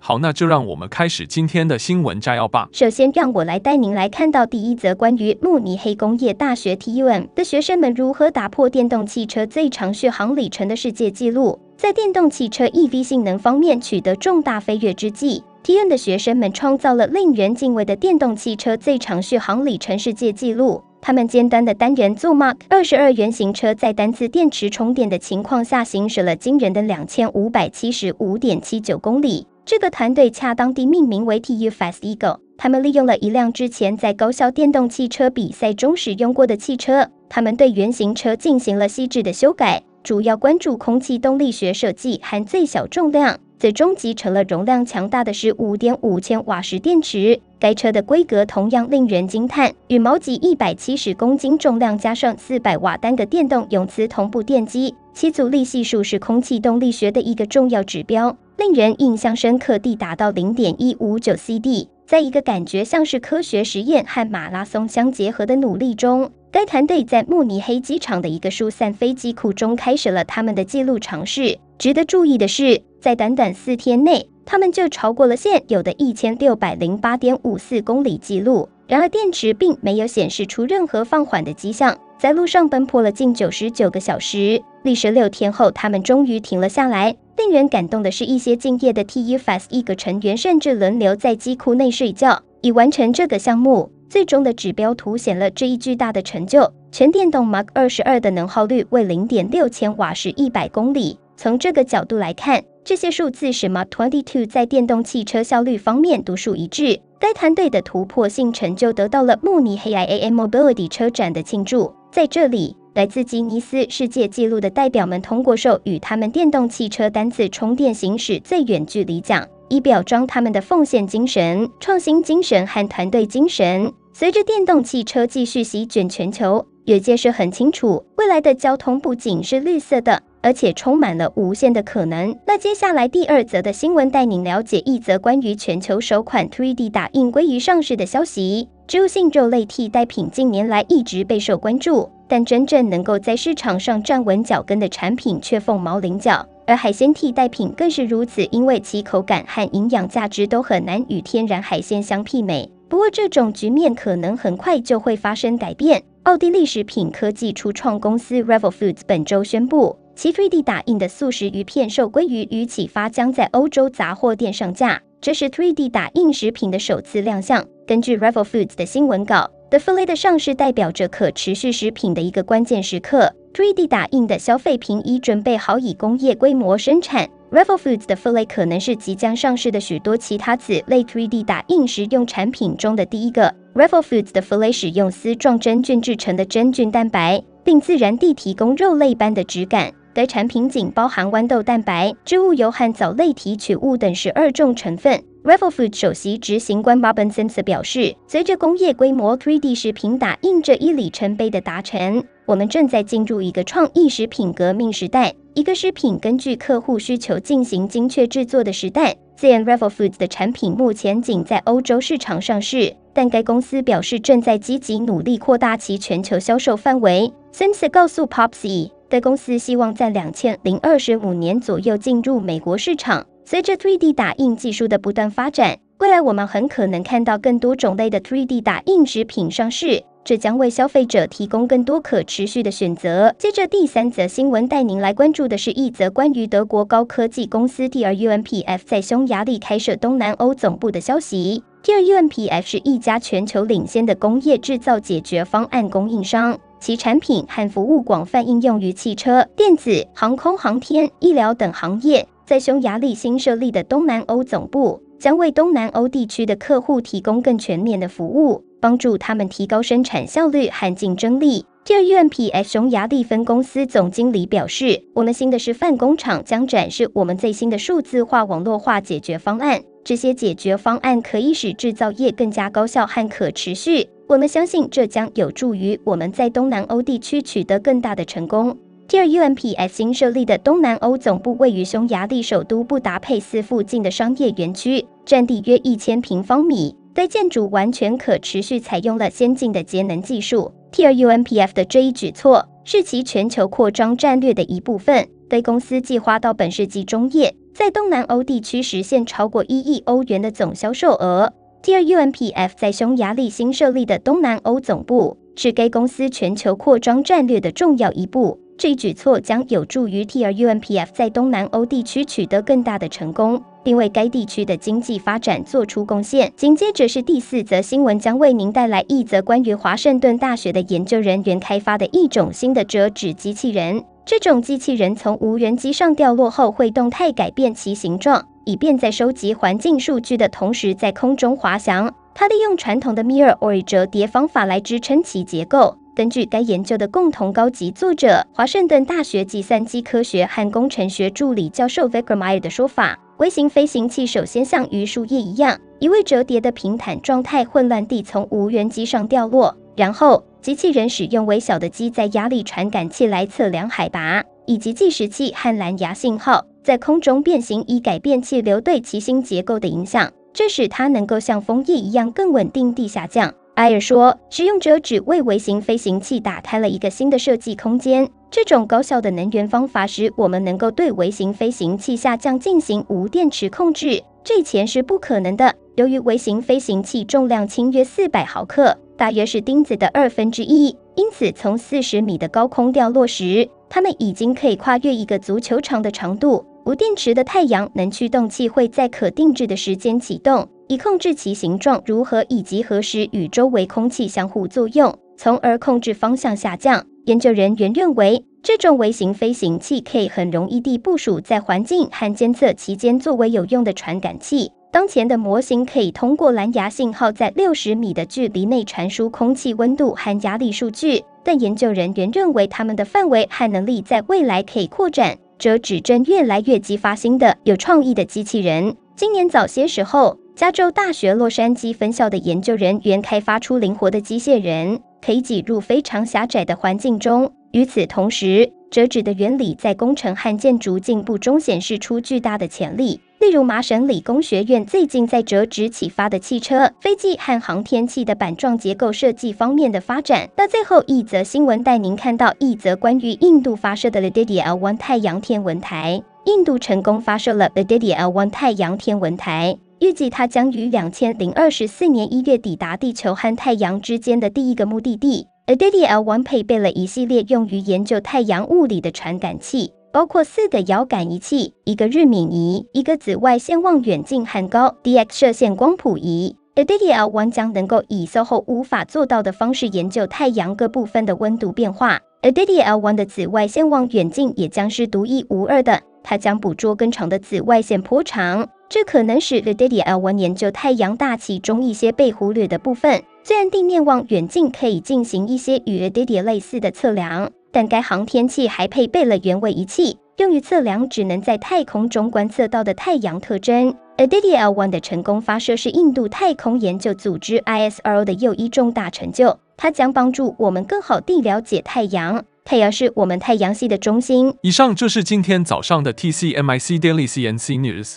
好，那就让我们开始今天的新闻摘要吧。首先，让我来带您来看到第一则关于慕尼黑工业大学 TUM 的学生们如何打破电动汽车最长续航里程的世界纪录，在电动汽车 EV 性能方面取得重大飞跃之际，TUM 的学生们创造了令人敬畏的电动汽车最长续航里程世界纪录。他们尖端的单元座 Mark 二十二原型车在单次电池充电的情况下行驶了惊人的两千五百七十五点七九公里。这个团队恰当地命名为 TUFAS Eagle。他们利用了一辆之前在高校电动汽车比赛中使用过的汽车。他们对原型车进行了细致的修改，主要关注空气动力学设计和最小重量，最终集成了容量强大的十五点五千瓦时电池。该车的规格同样令人惊叹，羽毛级一百七十公斤重量加上四百瓦单个电动永磁同步电机，其阻力系数是空气动力学的一个重要指标。令人印象深刻地达到零点一五九 CD，在一个感觉像是科学实验和马拉松相结合的努力中，该团队在慕尼黑机场的一个疏散飞机库中开始了他们的记录尝试。值得注意的是，在短短四天内，他们就超过了现有的一千六百零八点五四公里记录。然而，电池并没有显示出任何放缓的迹象，在路上奔波了近九十九个小时，历时六天后，他们终于停了下来。令人感动的是，一些敬业的 TU Fast 一个成员甚至轮流在机库内睡觉，以完成这个项目。最终的指标凸显了这一巨大的成就：全电动 Mark 二十二的能耗率为零点六千瓦时一百公里。从这个角度来看，这些数字使 Mach 22在电动汽车效率方面独树一帜。该团队的突破性成就得到了慕尼黑 IAA Mobility 车展的庆祝。在这里。来自吉尼斯世界纪录的代表们通过授予他们电动汽车单次充电行驶最远距离奖，以表彰他们的奉献精神、创新精神和团队精神。随着电动汽车继续席卷全球，业界是很清楚，未来的交通不仅是绿色的，而且充满了无限的可能。那接下来第二则的新闻带您了解一则关于全球首款 3D 打印鲑鱼上市的消息。植物性肉类替代品近年来一直备受关注。但真正能够在市场上站稳脚跟的产品却凤毛麟角，而海鲜替代品更是如此，因为其口感和营养价值都很难与天然海鲜相媲美。不过，这种局面可能很快就会发生改变。奥地利食品科技初创公司 Revel Foods 本周宣布，其 3D 打印的素食鱼片受鲑鱼与启发将在欧洲杂货店上架，这是 3D 打印食品的首次亮相。根据 Revel Foods 的新闻稿。The Filet 的上市代表着可持续食品的一个关键时刻。3D 打印的消费品已准备好以工业规模生产。Revel Foods 的 Filet 可能是即将上市的许多其他此类 3D 打印食用产品中的第一个。Revel Foods 的 Filet 使用丝状真菌制成的真菌蛋白，并自然地提供肉类般的质感。该产品仅包含豌豆蛋白、植物油和藻类提取物等十二种成分。Revelfood 首席执行官 Robin Simpson 表示：“随着工业规模 3D 食品打印这一里程碑的达成，我们正在进入一个创意食品革命时代，一个食品根据客户需求进行精确制作的时代。虽然 Revel Foods 的产品目前仅在欧洲市场上市，但该公司表示正在积极努力扩大其全球销售范围。”Simpson 告诉 Popsy。该公司希望在两千零二十五年左右进入美国市场。随着 3D 打印技术的不断发展，未来我们很可能看到更多种类的 3D 打印食品上市，这将为消费者提供更多可持续的选择。接着第三则新闻带您来关注的是一则关于德国高科技公司 TRUMPF 在匈牙利开设东南欧总部的消息。TRUMPF 是一家全球领先的工业制造解决方案供应商。其产品和服务广泛应用于汽车、电子、航空航天、医疗等行业。在匈牙利新设立的东南欧总部，将为东南欧地区的客户提供更全面的服务，帮助他们提高生产效率和竞争力。TRUMPF 匈牙利分公司总经理表示：“我们新的示范工厂将展示我们最新的数字化网络化解决方案。”这些解决方案可以使制造业更加高效和可持续。我们相信这将有助于我们在东南欧地区取得更大的成功。TRUMPF 新设立的东南欧总部位于匈牙利首都布达佩斯附近的商业园区，占地约一千平方米。该建筑完全可持续，采用了先进的节能技术。TRUMPF 的这一举措是其全球扩张战略的一部分。该公司计划到本世纪中叶，在东南欧地区实现超过一亿欧元的总销售额。TRUMPF 在匈牙利新设立的东南欧总部是该公司全球扩张战略的重要一步。这一举措将有助于 TRUMPF 在东南欧地区取得更大的成功，并为该地区的经济发展做出贡献。紧接着是第四则新闻，将为您带来一则关于华盛顿大学的研究人员开发的一种新的折纸机器人。这种机器人从无人机上掉落后，会动态改变其形状，以便在收集环境数据的同时在空中滑翔。它利用传统的 mirror or 折叠方法来支撑其结构。根据该研究的共同高级作者，华盛顿大学计算机科学和工程学助理教授 Vikram Iyer 的说法，微型飞行器首先像榆树叶一样，一位折叠的平坦状态混乱地从无人机上掉落，然后机器人使用微小的机载压力传感器来测量海拔以及计时器和蓝牙信号，在空中变形以改变气流对其新结构的影响，这使它能够像枫叶一样更稳定地下降。埃尔说：“使用折纸为微型飞行器打开了一个新的设计空间。这种高效的能源方法使我们能够对微型飞行器下降进行无电池控制，这以前是不可能的。由于微型飞行器重量轻约四百毫克，大约是钉子的二分之一，因此从四十米的高空掉落时，它们已经可以跨越一个足球场的长度。无电池的太阳能驱动器会在可定制的时间启动。”以控制其形状如何以及何时与周围空气相互作用，从而控制方向下降。研究人员认为，这种微型飞行器可以很容易地部署在环境和监测期间作为有用的传感器。当前的模型可以通过蓝牙信号在六十米的距离内传输空气温度和压力数据，但研究人员认为它们的范围和能力在未来可以扩展。这指针越来越激发新的有创意的机器人。今年早些时候，加州大学洛杉矶分校的研究人员开发出灵活的机械人，可以挤入非常狭窄的环境中。与此同时，折纸的原理在工程和建筑进步中显示出巨大的潜力。例如，麻省理工学院最近在折纸启发的汽车、飞机和航天器的板状结构设计方面的发展。那最后一则新闻带您看到一则关于印度发射的 Aditya-L1 太阳天文台。印度成功发射了 Aditya-L1 太阳天文台。预计它将于两千零二十四年一月抵达地球和太阳之间的第一个目的地。Aditya-L1 配备了一系列用于研究太阳物理的传感器，包括四个遥感仪器、一个日冕仪、一个紫外线望远镜和高 DX 射线光谱仪。Aditya-L1 将能够以 SOHO 无法做到的方式研究太阳各部分的温度变化。Aditya-L1 的紫外线望远镜也将是独一无二的，它将捕捉更长的紫外线波长。这可能使 Aditya-L1 研究太阳大气中一些被忽略的部分。虽然地面望远镜可以进行一些与 Aditya 类似的测量，但该航天器还配备了原位仪器，用于测量只能在太空中观测到的太阳特征。Aditya-L1 的成功发射是印度太空研究组织 ISRO 的又一重大成就，它将帮助我们更好地了解太阳。太阳是我们太阳系的中心。以上就是今天早上的 TCMIC Daily CNC News。